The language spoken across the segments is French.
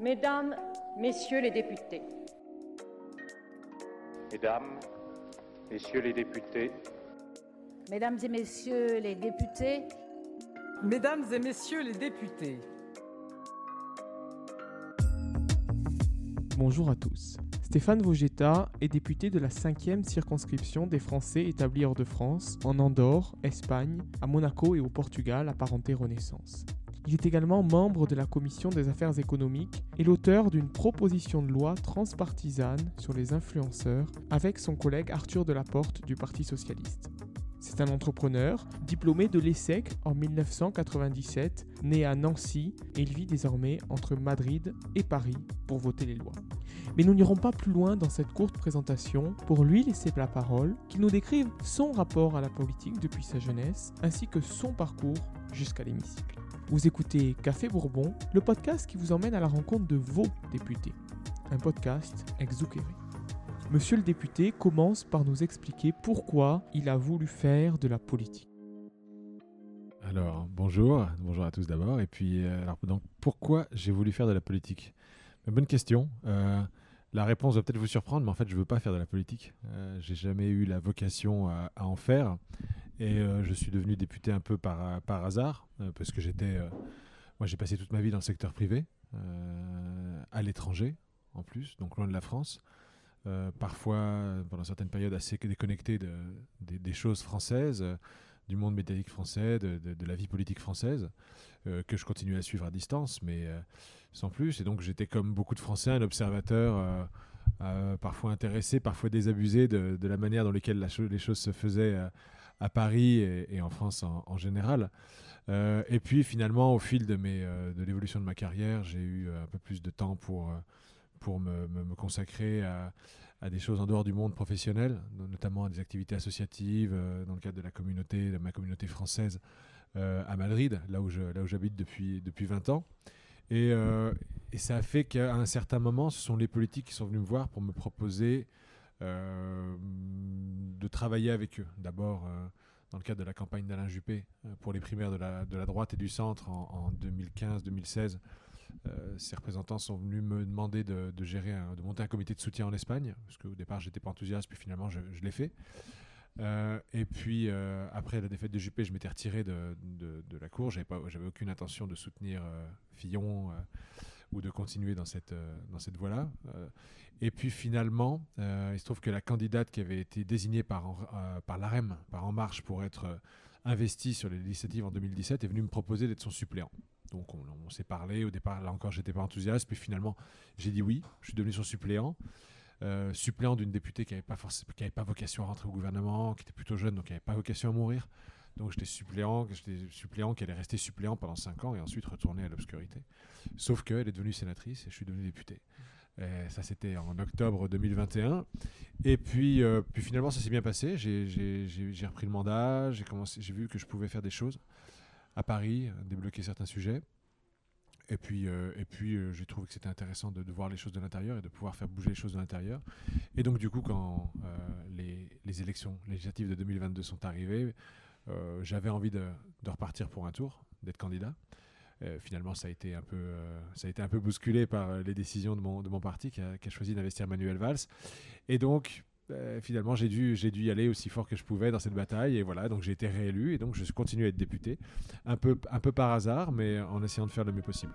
Mesdames, Messieurs les députés. Mesdames, Messieurs les députés. Mesdames et Messieurs les députés. Mesdames et Messieurs les députés. Bonjour à tous. Stéphane Vogetta est député de la 5e circonscription des Français établis hors de France, en Andorre, Espagne, à Monaco et au Portugal, apparenté Renaissance. Il est également membre de la Commission des affaires économiques et l'auteur d'une proposition de loi transpartisane sur les influenceurs avec son collègue Arthur Delaporte du Parti socialiste. C'est un entrepreneur, diplômé de l'ESSEC en 1997, né à Nancy et il vit désormais entre Madrid et Paris pour voter les lois. Mais nous n'irons pas plus loin dans cette courte présentation pour lui laisser la parole, qu'il nous décrive son rapport à la politique depuis sa jeunesse ainsi que son parcours jusqu'à l'hémicycle. Vous écoutez Café Bourbon, le podcast qui vous emmène à la rencontre de vos députés. Un podcast ex Monsieur le député commence par nous expliquer pourquoi il a voulu faire de la politique. Alors, bonjour, bonjour à tous d'abord. Et puis, euh, pourquoi j'ai voulu faire de la politique? Bonne question. Euh, la réponse va peut-être vous surprendre, mais en fait, je ne veux pas faire de la politique. Euh, j'ai jamais eu la vocation à en faire. Et euh, je suis devenu député un peu par, hasard, euh, parce que j'étais. Euh, moi, j'ai passé toute ma vie dans le secteur privé, à l'étranger, en plus, donc loin de la France. parfois, pendant certaines périodes, assez déconnecté de, des choses françaises, du monde métallique français, de, la vie politique française, que je continue à suivre à distance, mais sans plus. Et donc, j'étais comme beaucoup de Français, un observateur. parfois intéressé, parfois désabusé de, la manière dans laquelle la les choses se faisaient à Paris et, en France en, général. Euh, et puis finalement, au fil de, mes, euh, de l'évolution de ma carrière, j'ai eu euh, un peu plus de temps pour, pour me, consacrer à, des choses en dehors du monde professionnel, notamment à des activités associatives dans le cadre de la communauté, de ma communauté française à Madrid, là où, j'habite depuis, depuis 20 ans. Et, ça a fait qu'à un certain moment, ce sont les politiques qui sont venus me voir pour me proposer euh, travailler avec eux. D'abord, euh, dans le cadre de la campagne d'Alain Juppé euh, pour les primaires de la, de la droite et du centre en, 2015-2016. ces représentants sont venus me demander de, gérer, de monter un comité de soutien en Espagne, parce qu'au départ j'étais pas enthousiaste, puis finalement je, l'ai fait. et puis après la défaite de Juppé, je m'étais retiré de, de, la cour. J'avais aucune intention de soutenir Fillon ou de continuer dans cette, dans cette voie-là. Et puis finalement, euh, il se trouve que la candidate qui avait été désignée par, euh, par l'AREM, par En Marche, pour être euh, investie sur les législatives en 2017, est venue me proposer d'être son suppléant. Donc on, s'est parlé, au départ là encore j'étais pas enthousiaste, puis finalement j'ai dit oui, je suis devenu son suppléant. suppléant d'une députée qui n'avait pas, pas vocation à rentrer au gouvernement, qui était plutôt jeune, donc qui n'avait pas vocation à mourir. Donc j'étais suppléant, j'étais suppléant qui allait rester suppléant pendant 5 ans et ensuite retourner à l'obscurité. Sauf qu'elle est devenue sénatrice et je suis devenu député. Euh, ça, c'était en octobre 2021. Et puis, euh, puis finalement, ça s'est bien passé. J'ai repris le mandat, j'ai vu que je pouvais faire des choses à Paris, débloquer certains sujets. Et puis, euh, et puis j'ai trouvé que c'était intéressant de, voir les choses de l'intérieur et de pouvoir faire bouger les choses de l'intérieur. Et donc, du coup, quand les, les, élections législatives de 2022 sont arrivées, j'avais envie de, repartir pour un tour, d'être candidat. Euh, finalement, ça a, été un peu, euh, ça a été un peu bousculé par euh, les décisions de mon, de mon parti qui a, choisi d'investir Manuel Valls. Et donc, finalement, j'ai dû, j'ai dû y aller aussi fort que je pouvais dans cette bataille. Et voilà, donc j'ai été réélu et donc je continue à être député. Un peu, un peu par hasard, mais en essayant de faire le mieux possible.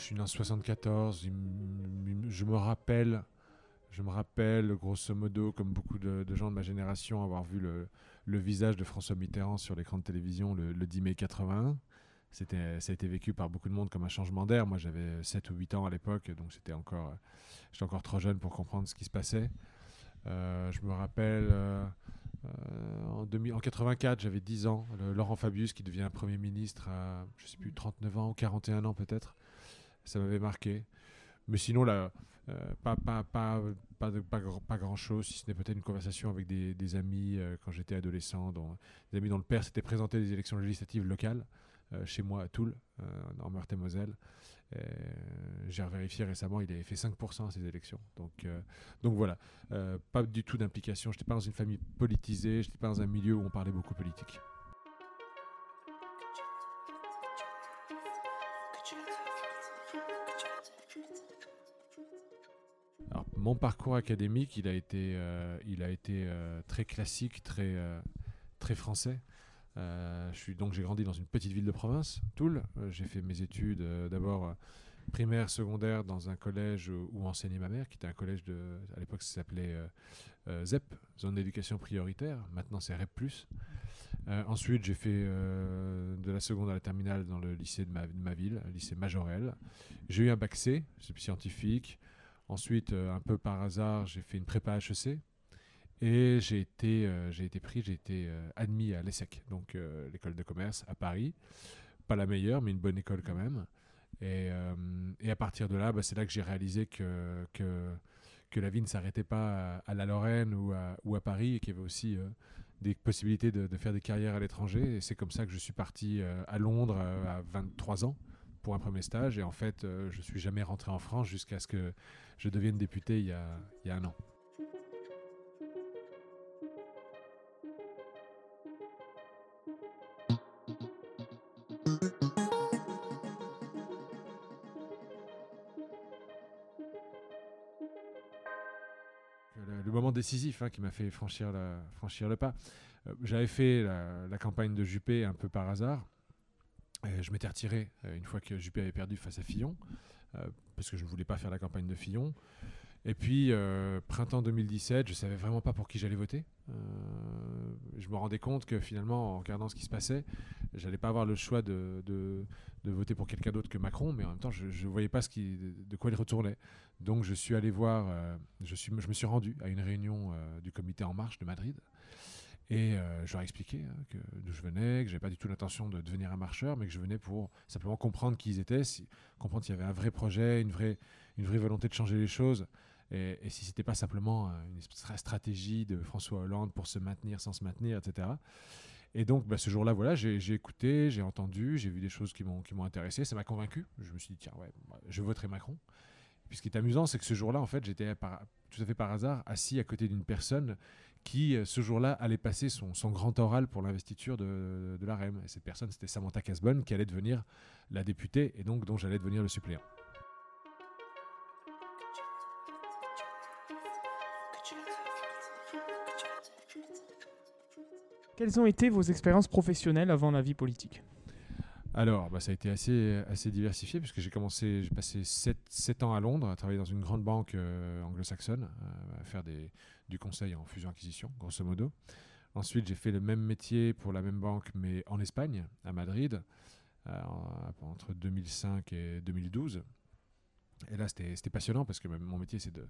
Je suis né en 74. Je me rappelle je me rappelle, grosso modo, comme beaucoup de, gens de ma génération, avoir vu le, visage de François Mitterrand sur l'écran de télévision le, 10 mai 81. C'était, ça a été vécu par beaucoup de monde comme un changement d'air. Moi, j'avais 7 ou 8 ans à l'époque, donc c'était encore, j'étais encore trop jeune pour comprendre ce qui se passait. Euh, je me rappelle, euh, euh, en, 2000, en 84, j'avais 10 ans. Laurent Fabius, qui devient Premier ministre à, je sais plus, 39 ans ou 41 ans peut-être. Ça m'avait marqué. Mais sinon, là, euh, pas, pas, pas, pas, pas grand-chose, si ce n'est peut-être une conversation avec des, amis euh, quand j'étais adolescent, des amis dont le père s'était présenté des élections législatives locales euh, chez moi à Toul, en Meurthe-et-Moselle. J'ai vérifié récemment, il avait fait 5% à ces élections. Donc, donc voilà, pas du tout d'implication. Je n'étais pas dans une famille politisée, je n'étais pas dans un milieu où on parlait beaucoup politique. Mon parcours académique, il a été, euh, il a été euh, très classique, très, euh, très français. Je suis donc j'ai grandi dans une petite ville de province, Toul. J'ai fait mes études d'abord primaire, secondaire dans un collège où, enseignait ma mère, qui était un collège de, à l'époque ça s'appelait ZEP, zone d'éducation prioritaire. Maintenant c'est REP+. Ensuite j'ai fait de la seconde à la terminale dans le lycée de ma, de ma ville, le lycée Majorel. J'ai eu un bac C, scientifique. Ensuite, euh, un peu par hasard, j'ai fait une prépa HEC. Et j'ai été, euh, été pris, j'ai été euh, admis à l'ESSEC, donc l'école de commerce à Paris. Pas la meilleure, mais une bonne école quand même. Et, à partir de là, bah, c'est là que j'ai réalisé que, que, la vie ne s'arrêtait pas à, la Lorraine ou à, Paris et qu'il y avait aussi des possibilités de, faire des carrières à l'étranger. Et c'est comme ça que je suis parti à Londres à 23 ans pour un premier stage. Et en fait, euh, je suis jamais rentré en France jusqu'à ce que je devienne député il y a, un an. le, moment décisif hein, qui m'a fait franchir, le pas. Euh, J'avais fait la campagne de Juppé un peu par hasard. Je m'étais retiré euh, une fois que Juppé avait perdu face à Fillon, euh, parce que je ne voulais pas faire la campagne de Fillon. Et puis, euh, printemps 2017, je savais vraiment pas pour qui j'allais voter. Je me rendais compte que finalement, en regardant ce qui se passait, j'allais pas avoir le choix de, de, de voter pour quelqu'un d'autre que Macron, mais en même temps, je ne voyais pas de quoi il retournait. Donc, je suis allé voir, je, suis, je me suis rendu à une réunion du comité En Marche de Madrid. Et euh, je leur ai expliqué hein, d'où je venais, que j'avais pas du tout l'intention de devenir un marcheur, mais que je venais pour simplement comprendre qui ils étaient, comprendre s'il y avait un vrai projet, une vraie, une vraie volonté de changer les choses, et, et si c'était pas simplement euh, une stra- stratégie de François Hollande pour se maintenir sans se maintenir, etc. Et donc, bah, ce jour-là, voilà, j'ai écouté, j'ai entendu, j'ai vu des choses qui m'ont intéressé, ça m'a convaincu. Je me suis dit, tiens, ouais, moi, je voterai Macron. Puis ce qui est amusant, c'est que ce jour-là, en fait, j'étais tout à fait par hasard assis à côté d'une personne qui, euh, ce jour-là, allait passer son, grand oral pour l'investiture de, l'AREM. Et cette personne, c'était Samantha Casbonne, qui allait devenir la députée et donc dont j'allais devenir le suppléant. Quelles ont été vos expériences professionnelles avant la vie politique? Alors, bah, ça a été assez, assez diversifié puisque j'ai commencé, j'ai passé 7, ans à Londres à travailler dans une grande banque euh, anglo-saxonne, euh, à faire des, du conseil en fusion-acquisition, grosso modo. Ensuite, j'ai fait le même métier pour la même banque, mais en Espagne, à Madrid, euh, en- entre 2005 et 2012. Et là, c'était passionnant parce que mon métier, c'est de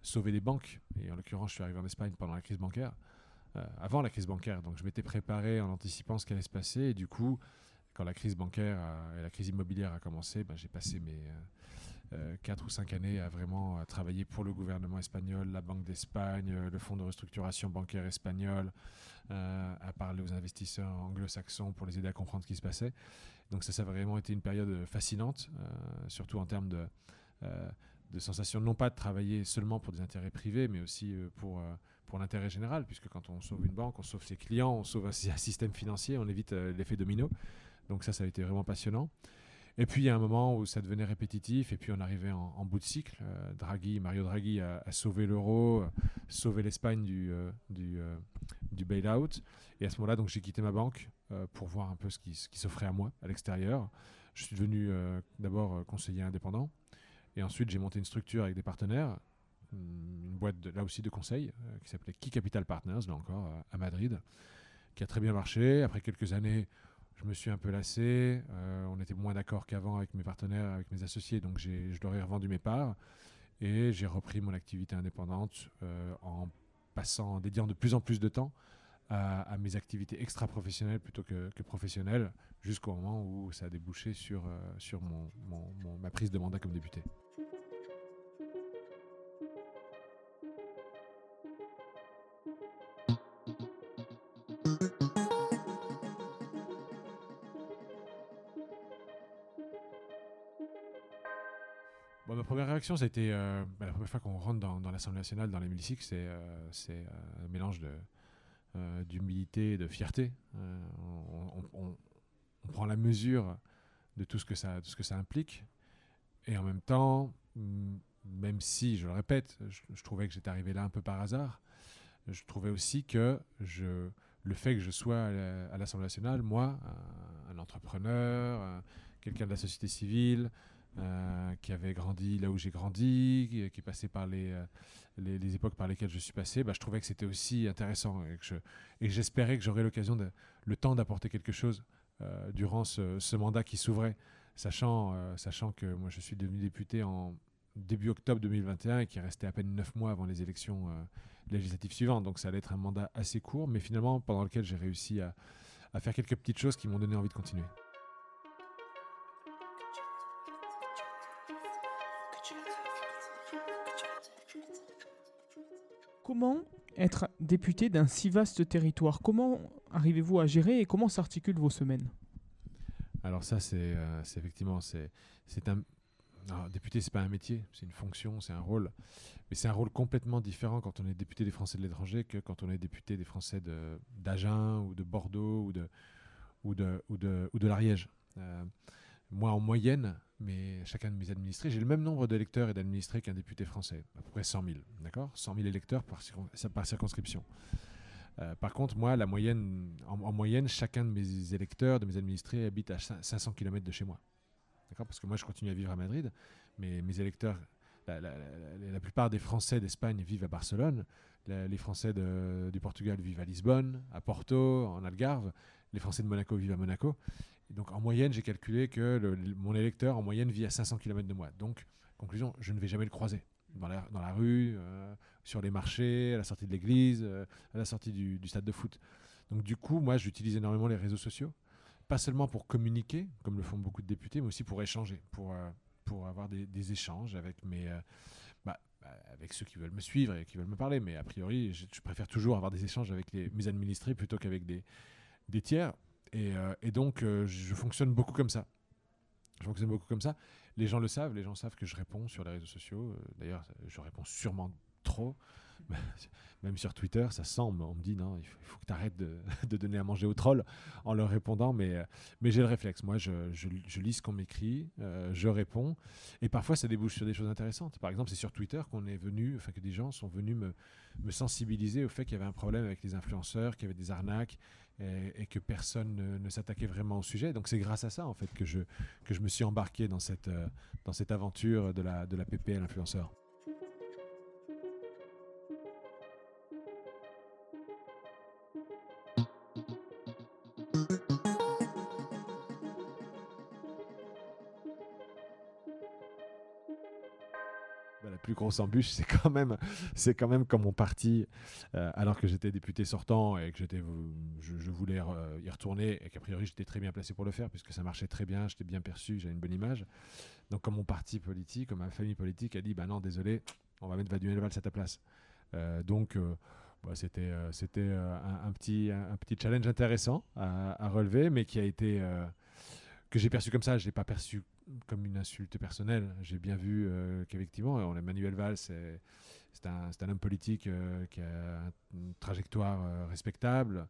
sauver des banques. Et en l'occurrence, je suis arrivé en Espagne pendant la crise bancaire, avant la crise bancaire. Donc, je m'étais préparé en anticipant ce qui allait se passer. Et du coup, quand la crise bancaire et la crise immobilière a commencé, ben, j'ai passé mes 4 ou 5 années à vraiment travailler pour le gouvernement espagnol, la Banque d'Espagne, euh, le Fonds de restructuration bancaire espagnol, euh, à parler aux investisseurs anglo-saxons pour les aider à comprendre ce qui se passait. Donc ça, ça a vraiment été une période fascinante, euh, surtout en termes de, euh, de sensation, non pas de travailler seulement pour des intérêts privés, mais aussi euh, pour, euh, pour l'intérêt général, puisque quand on sauve une banque, on sauve ses clients, on sauve un, sy- un système financier, on évite euh, l'effet domino. Donc ça, ça a été vraiment passionnant. Et puis il y a un moment où ça devenait répétitif, et puis on arrivait en, bout de cycle. Euh, Draghi, Mario Draghi a, sauvé l'euro, euh, sauvé l'Espagne du, euh, du, euh, du bail-out. Et à ce moment-là, j'ai quitté ma banque pour voir un peu ce qui, ce qui s'offrait à moi à l'extérieur. Je suis devenu d'abord conseiller indépendant, et ensuite j'ai monté une structure avec des partenaires, une boîte là aussi de conseil qui s'appelait Key Capital Partners, là encore à Madrid, qui a très bien marché. Après quelques années, je me suis un peu lassé. euh, on était moins d'accord qu'avant avec mes partenaires, avec mes associés, donc je leur ai revendu mes parts et j'ai repris mon activité indépendante euh, en passant, en dédiant de plus en plus de temps à, mes activités extra-professionnelles plutôt que, que professionnelles, jusqu'au moment où ça a débouché sur, euh, sur mon- ma prise de mandat comme député. Réaction, ça a été euh, bah, la première fois qu'on rentre dans, l'Assemblée nationale, dans l'hémicycle, c'est euh, euh, un mélange euh, d'humilité et de fierté. On, prend la mesure de tout ce que ça, de ce que ça implique. Et en même temps, mm, même si, je le répète, je, trouvais que j'étais arrivé là un peu par hasard, je trouvais aussi que je, le fait que je sois à la- à l'Assemblée nationale, moi, un, entrepreneur, un- quelqu'un de la société civile, euh, qui avait grandi là où j'ai grandi, qui, qui est par les, euh, les, les époques par lesquelles je suis passé, bah, je trouvais que c'était aussi intéressant et que j'espérais que j'aurais l'occasion, le temps d'apporter quelque chose euh, durant ce, mandat qui s'ouvrait, sachant, euh, sachant que moi je suis devenu député en début octobre 2021 et qui restait à peine neuf mois avant les élections euh, législatives suivantes. Donc ça allait être un mandat assez court, mais finalement pendant lequel j'ai réussi à faire quelques petites choses qui m'ont donné envie de continuer. Comment être député d'un si vaste territoire? Comment arrivez-vous à gérer et comment s'articulent vos semaines? Alors ça, c'est euh, effectivement, c'est un alors, député, c'est pas un métier, c'est une fonction, c'est un rôle, mais c'est un rôle complètement différent quand on est député des Français de l'étranger que quand on est député des Français d'Agen ou de Bordeaux ou de ou de ou de, de l'Ariège. Euh, moi, en moyenne, mais chacun de mes administrés, j'ai le même nombre d'électeurs et d'administrés qu'un député français, à peu près 100 000, d'accord? 100 000 électeurs par, circon- par circonscription. Euh, par contre, moi, la moyenne, en, en moyenne, chacun de mes électeurs, de mes administrés, habite à cin- 500 km de chez moi. D'accord? Parce que moi, je continue à vivre à Madrid, mais mes électeurs, la, plupart des Français d'Espagne vivent à Barcelone, les Français du Portugal vivent à Lisbonne, à Porto, en Algarve, les Français de Monaco vivent à Monaco. Donc, en moyenne, j'ai calculé que mon électeur, en moyenne, vit à 500 km de moi. Donc, conclusion, je ne vais jamais le croiser. Dans la, rue, euh, sur les marchés, à la sortie de l'église, euh, à la sortie du, stade de foot. Donc du coup, moi, j'utilise énormément les réseaux sociaux, pas seulement pour communiquer, comme le font beaucoup de députés, mais aussi pour échanger, pour, euh, avoir des, échanges avec mes... bah, avec ceux qui veulent me suivre et qui veulent me parler, mais a priori, je, préfère toujours avoir des échanges avec les, mes administrés plutôt qu'avec des tiers. Et, euh, et donc, euh, je fonctionne beaucoup comme ça. Je fonctionne beaucoup comme ça. Les gens le savent, les gens savent que je réponds sur les réseaux sociaux. Euh, D'ailleurs, je réponds sûrement trop. Même sur Twitter, ça semble. On me dit non, il faut, que tu arrêtes de, donner à manger aux trolls en leur répondant. Mais, mais j'ai le réflexe. Moi, je, lis ce qu'on m'écrit, je réponds. Et parfois, ça débouche sur des choses intéressantes. Par exemple, c'est sur Twitter qu'on est venu, enfin que des gens sont venus me sensibiliser au fait qu'il y avait un problème avec les influenceurs, qu'il y avait des arnaques et, que personne ne, ne s'attaquait vraiment au sujet. Donc c'est grâce à ça en fait que je, que je me suis embarqué dans cette, euh, dans cette aventure de la, de la PPL influenceur. Grosse embûche, c'est quand même, c'est quand même comme mon parti, euh, alors que j'étais député sortant et que j'étais, je, voulais y retourner et qu'a priori j'étais très bien placé pour le faire puisque ça marchait très bien, j'étais bien perçu, j'avais une bonne image. Donc comme mon parti politique, comme ma famille politique a dit, bah non, désolé, on va mettre Vaduel Valls à ta place. Euh, donc euh, bah, c'était, c'était un, petit, un, petit challenge intéressant à, relever, mais qui a été que j'ai perçu comme ça, je l'ai pas perçu comme une insulte personnelle. J'ai bien vu euh, qu'effectivement, Manuel Valls, c'est un, un homme politique euh, qui a une trajectoire euh, respectable,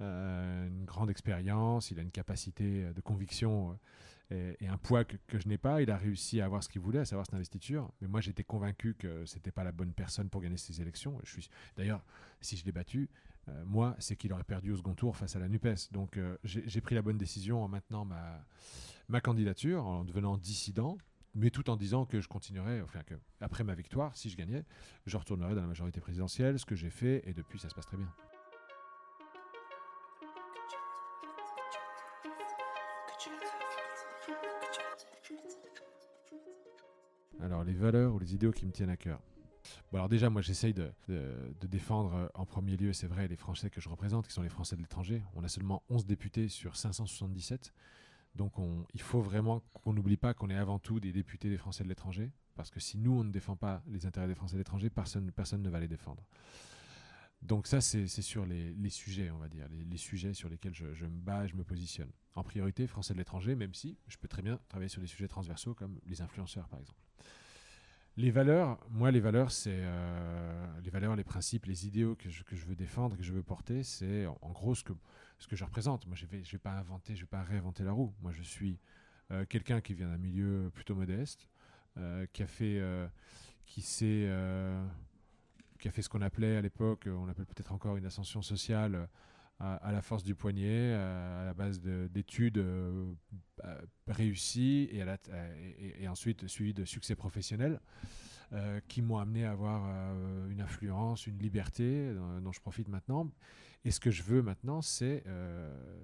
euh, une grande expérience, il a une capacité de conviction et, un poids que, je n'ai pas. Il a réussi à avoir ce qu'il voulait, à savoir cette investiture. Mais moi, j'étais convaincu que c'était pas la bonne personne pour gagner ces élections. D'ailleurs, si je l'ai battu, euh, moi, c'est qu'il aurait perdu au second tour face à la NUPES. Donc euh, j'ai pris la bonne décision en maintenant ma, ma candidature, en devenant dissident, mais tout en disant que je continuerai, enfin que après ma victoire, si je gagnais, je retournerai dans la majorité présidentielle, ce que j'ai fait, et depuis ça se passe très bien. Alors les valeurs ou les idéaux qui me tiennent à cœur. Bon, alors déjà, moi, j'essaye de, défendre euh, en premier lieu, c'est vrai, les Français que je représente, qui sont les Français de l'étranger. On a seulement 11 députés sur 577. Donc, on- il faut vraiment qu'on n'oublie pas qu'on est avant tout des députés des Français de l'étranger. Parce que si nous, on ne défend pas les intérêts des Français de l'étranger, personne, ne va les défendre. Donc ça, c'est sur les, sujets, on va dire, les, sujets sur lesquels je, me bats je me positionne. En priorité, Français de l'étranger, même si je peux très bien travailler sur des sujets transversaux comme les influenceurs, par exemple. Les valeurs, moi, les valeurs, c'est euh, les valeurs, les principes, les idéaux que je, veux défendre, que je veux porter, c'est en, gros ce que, ce que je représente. Moi, je ne vais, je vais pas inventer, je vais pas réinventer la roue. Moi, je suis euh, quelqu'un qui vient d'un milieu plutôt modeste, euh, qui a fait, qui qui a fait ce qu'on appelait à l'époque, on appelle peut-être encore une ascension sociale à, la force du poignet, euh, à la base de- d'études euh, euh, réussies et, ensuite suivi de succès professionnels qui m'ont amené à avoir une influence, une liberté dont je profite maintenant. Et ce que je veux maintenant, c'est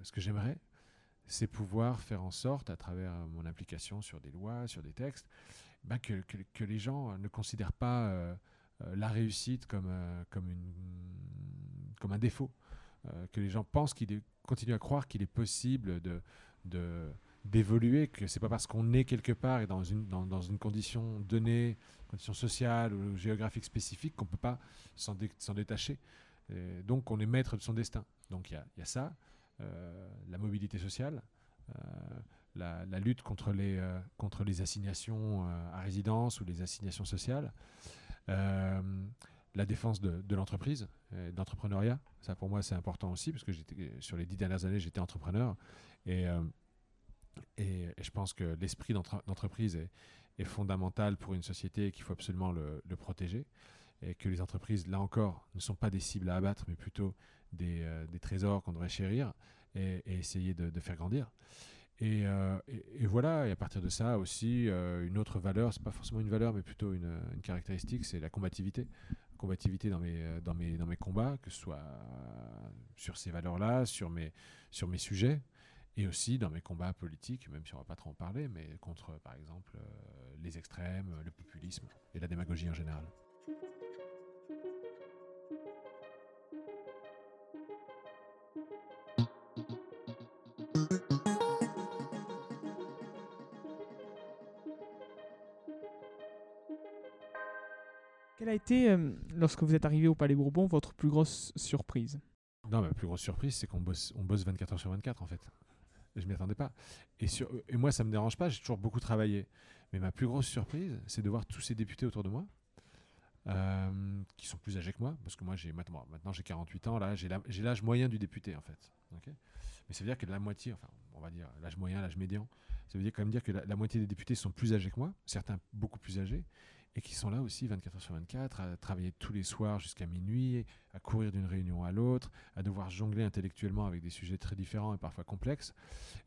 ce que j'aimerais, c'est pouvoir faire en sorte, à travers mon implication sur des lois, sur des textes, ben, que, les gens ne considèrent pas la réussite comme un défaut. Euh, que les gens pensent qu'il est, à croire qu'il est possible de, d'évoluer, que c'est pas parce qu'on est quelque part et dans une, dans, dans une condition donnée, condition sociale ou géographique spécifique, qu'on peut pas s'en, dé- s'en détacher. Donc on est maître de son destin. Donc il y y a ça, euh, la mobilité sociale, euh, la, lutte contre les, contre les assignations à résidence ou les assignations sociales, la défense de, l'entreprise, euh, de l'entrepreneuriat. Ça pour moi c'est important aussi parce que sur les dix dernières années j'étais entrepreneur et, euh, et, je pense que l'esprit d'entre- d'entreprise est, fondamental pour une société et qu'il faut absolument le, protéger. Et que les entreprises, là encore, ne sont pas des cibles à abattre, mais plutôt des, euh, des trésors qu'on devrait chérir et, essayer de, faire grandir. Et, et- voilà, et à partir de ça aussi, une autre valeur, c'est pas forcément une valeur, mais plutôt une caractéristique, c'est la combativité. Combativité dans mes, euh, dans, mes, combats, que ce soit sur ces valeurs-là, sur mes, sur mes sujets, et aussi dans mes combats politiques, même si on va pas trop en parler, mais contre, par exemple, euh, les extrêmes, le populisme et la démagogie en général. Quelle a été, euh, lorsque vous êtes arrivé au Palais Bourbon, votre plus grosse surprise? Non, ma plus grosse surprise, c'est qu'on bosse, on bosse 24 heures sur 24, en fait. Je m'y attendais pas. Et, moi, ça me dérange pas, j'ai toujours beaucoup travaillé. Mais ma plus grosse surprise, c'est de voir tous ces députés autour de moi, euh, qui sont plus âgés que moi, parce que moi, j'ai maintenant, maintenant j'ai 48 ans, là, j'ai l'âge moyen du député, en fait. Mais ça veut dire que la moitié, enfin, on va dire l'âge moyen, l'âge médian, ça veut dire quand même dire que la moitié des députés sont plus âgés que moi, certains beaucoup plus âgés, et qui sont là aussi 24 heures sur 24, à travailler tous les soirs jusqu'à minuit, à courir d'une réunion à l'autre, à devoir jongler intellectuellement avec des sujets très différents et parfois complexes.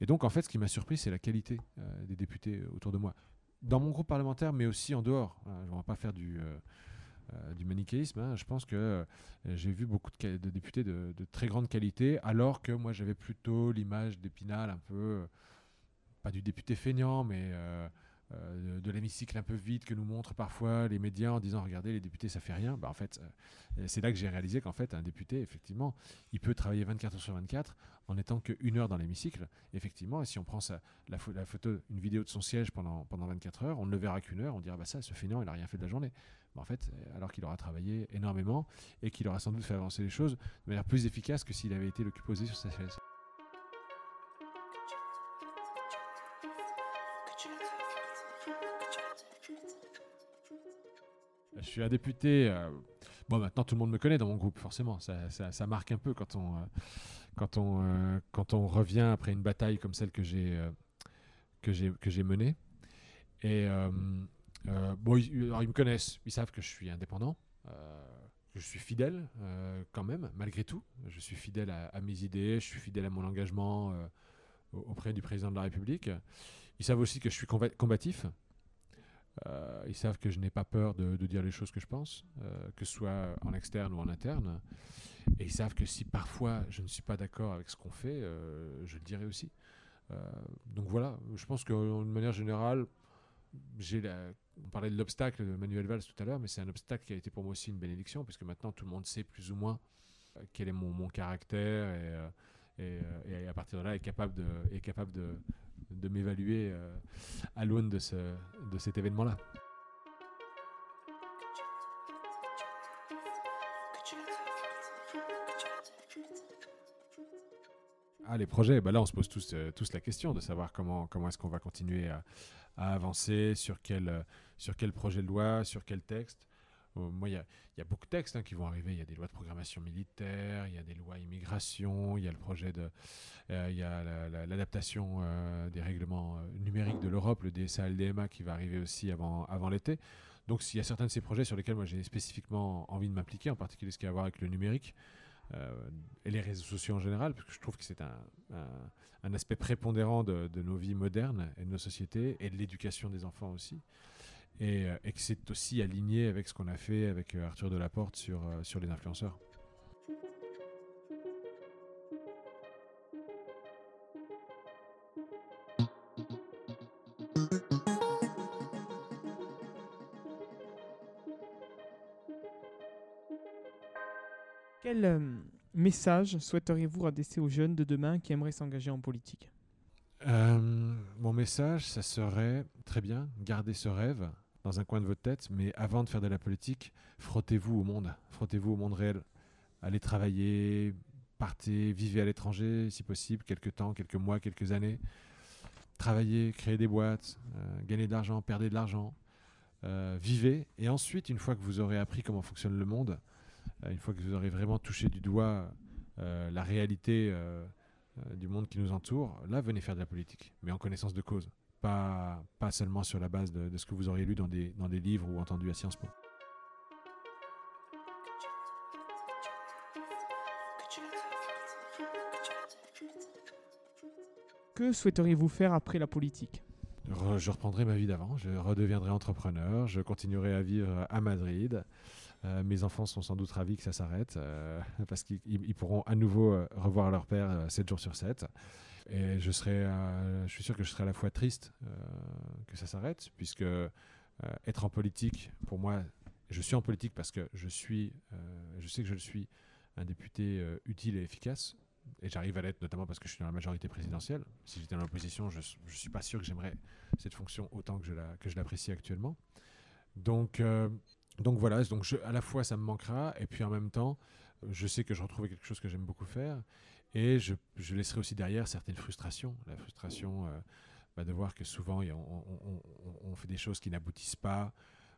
Et donc, en fait, ce qui m'a surpris, c'est la qualité euh, des députés autour de moi. Dans mon groupe parlementaire, mais aussi en dehors. Hein, je ne vais pas faire du, euh, euh, manichéisme. hein. Je pense que euh, j'ai vu beaucoup de, députés de, très grande qualité, alors que moi, j'avais plutôt l'image d'Épinal un peu, euh, pas du député feignant, mais euh, de, l'hémicycle un peu vide que nous montrent parfois les médias en disant regardez les députés ça fait rien. Bah, en fait euh, c'est là que j'ai réalisé qu'en fait un député effectivement il peut travailler 24 heures sur 24 en étant qu'une heure dans l'hémicycle. Effectivement et si on prend sa- la, pho- la photo une vidéo de son siège pendant, pendant 24 heures on ne le verra qu'une heure. On dira bah ça ce feignant il a rien fait de la journée. Bah, en fait euh, alors qu'il aura travaillé énormément et qu'il aura sans doute fait avancer les choses de manière plus efficace que s'il avait été le cul posé sur sa chaise Je suis un député. euh, bon, maintenant tout le monde me connaît dans mon groupe, forcément. Ça, marque un peu quand on, euh, quand, on, euh, quand on revient après une bataille comme celle que j'ai j'ai menée. Et bon, ils, alors ils me connaissent. Ils savent que je suis indépendant, que je suis fidèle quand même, malgré tout. Je suis fidèle à, à mes idées. Je suis fidèle à mon engagement au- auprès du président de la République. Ils savent aussi que je suis comba- combatif. Euh, ils savent que je n'ai pas peur de, de dire les choses que je pense, euh, que ce soit en externe ou en interne. Et ils savent que si parfois je ne suis pas d'accord avec ce qu'on fait, euh, je le dirai aussi. Donc voilà, je pense que d'une manière générale, j'ai la- on parlait de l'obstacle de Manuel Valls tout à l'heure, mais c'est un obstacle qui a été pour moi aussi une bénédiction, puisque maintenant tout le monde sait plus ou moins quel est mon, caractère et, et à partir de là est capable de, est capable de, de m'évaluer euh, à l'aune de, ce, de cet événement-là. Ah, les projets, bah là on se pose tous, euh, tous la question de savoir comment, comment est-ce qu'on va continuer à, avancer, sur quel, euh, sur quel projet de loi, sur quel texte. Euh, moi, il y a, beaucoup de textes hein, qui vont arriver. Il y a des lois de programmation militaire, il y a des lois immigration, il y a le projet de, euh, il y a la- la- l'adaptation euh, des règlements numériques de l'Europe, le DSA-LDMA qui va arriver aussi avant, l'été. Donc, il y a certains de ces projets sur lesquels moi j'ai spécifiquement envie de m'impliquer, en particulier ce qui a à voir avec le numérique et les réseaux sociaux en général, parce que je trouve que c'est un, aspect prépondérant de nos vies modernes et de nos sociétés et de l'éducation des enfants aussi. Et, euh, et que c'est aussi aligné avec ce qu'on a fait avec euh, Arthur Delaporte sur, euh, sur les influenceurs. Quel message souhaiteriez-vous adresser aux jeunes de demain qui aimeraient s'engager en politique? Euh, mon message, ça serait très bien, gardez ce rêve dans un coin de votre tête, mais avant de faire de la politique, frottez-vous au monde, frottez-vous au monde réel. Allez travailler, partez, vivez à l'étranger si possible, quelques temps, quelques mois, quelques années. Travaillez, créez des boîtes, euh, gagnez de l'argent, perdez de l'argent, euh, vivez, et ensuite, une fois que vous aurez appris comment fonctionne le monde, euh, une fois que vous aurez vraiment touché du doigt la réalité du monde qui nous entoure, là, venez faire de la politique, mais en connaissance de cause. Pas, pas seulement sur la base de, de ce que vous aurez lu dans des, dans des livres ou entendu à Sciences Po. Que souhaiteriez-vous faire après la politique? Re- je reprendrai ma vie d'avant, je redeviendrai entrepreneur, je continuerai à vivre à Madrid. Euh, mes enfants sont sans doute ravis que ça s'arrête euh, parce qu'ils ils- ils pourront à nouveau euh, revoir leur père euh, 7 jours sur 7. Et je, serai, je suis sûr que je serai à la fois triste que ça s'arrête, puisque être en politique, pour moi, je suis en politique parce que je, suis, je sais que je suis un député utile et efficace. Et j'arrive à l'être notamment parce que je suis dans la majorité présidentielle. Si j'étais dans l'opposition, je ne suis pas sûr que j'aimerais cette fonction autant que je l'apprécie actuellement. Donc, donc voilà, donc à la fois ça me manquera, et puis en même temps, je sais que je retrouve quelque chose que j'aime beaucoup faire, et je, laisserai aussi derrière certaines frustrations. La frustration euh, bah, de voir que souvent on, fait des choses qui n'aboutissent pas,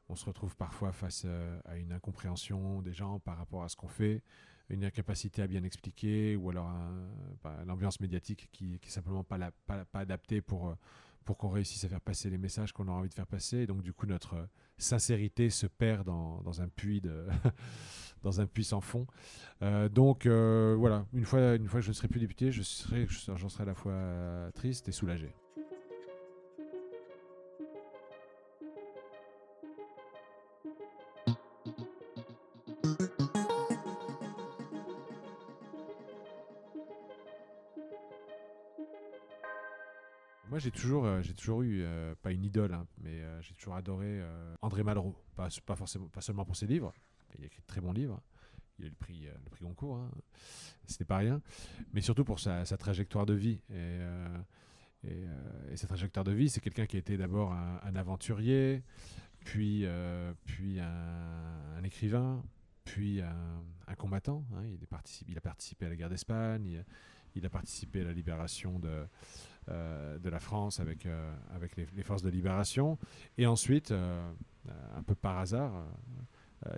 on se retrouve parfois face euh, à une incompréhension des gens par rapport à ce qu'on fait, une incapacité à bien expliquer, ou alors bah, l'ambiance médiatique qui, qui est simplement pas adaptée pour, euh, pour qu'on réussisse à faire passer les messages qu'on a envie de faire passer. Et donc du coup, notre euh, sincérité se perd dans, dans un puits de dans un puits sans fond. Euh, donc euh, voilà, une fois, une fois que je ne serai plus député, je serai, je- j'en serai à la fois triste et soulagé. J'ai toujours, euh, j'ai toujours eu, euh, pas une idole, hein, mais euh, j'ai toujours adoré André Malraux. Pas, forcément, pas seulement pour ses livres, il a écrit de très bons livres. Il a eu le prix, le prix Goncourt, hein. c'était pas rien. Mais surtout pour sa, trajectoire de vie. Et, et, sa trajectoire de vie, c'est quelqu'un qui a été d'abord un, aventurier, puis, puis un, écrivain, puis un, combattant. hein. Il a participé à la guerre d'Espagne, il, a participé à la libération de, euh, de la France avec, euh, avec les, forces de libération. Et ensuite, euh, un peu par hasard,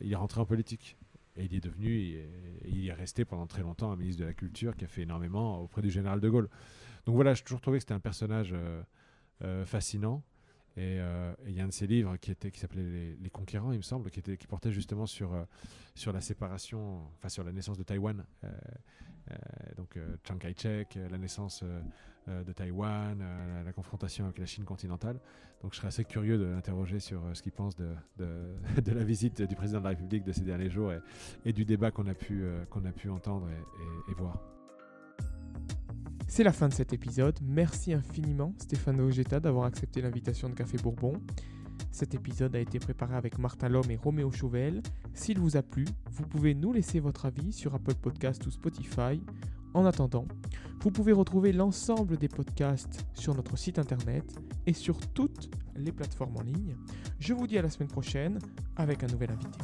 il est rentré en politique. Et il est devenu, il est resté pendant très longtemps un ministre de la Culture qui a fait énormément auprès du général de Gaulle. Donc voilà, j'ai toujours trouvé que c'était un personnage fascinant. Et il y a un de ses livres qui, qui s'appelait les, Les Conquérants, il me semble, qui, était, qui portait justement sur, sur la séparation, enfin sur la naissance de Taïwan. Euh, donc euh, Chiang Kai-shek, euh, la naissance de Taïwan, la, confrontation avec la Chine continentale. Donc je serais assez curieux de l'interroger sur ce qu'il pense de, la visite du président de la République de ces derniers jours et, du débat qu'on a, pu, entendre et, et- et voir. C'est la fin de cet épisode. Merci infiniment Stéphane Ogeta d'avoir accepté l'invitation de Café Bourbon. Cet épisode a été préparé avec Martin Lhomme et Roméo Chauvel. S'il vous a plu, vous pouvez nous laisser votre avis sur Apple Podcast ou Spotify. En attendant, vous pouvez retrouver l'ensemble des podcasts sur notre site internet et sur toutes les plateformes en ligne. Je vous dis à la semaine prochaine avec un nouvel invité.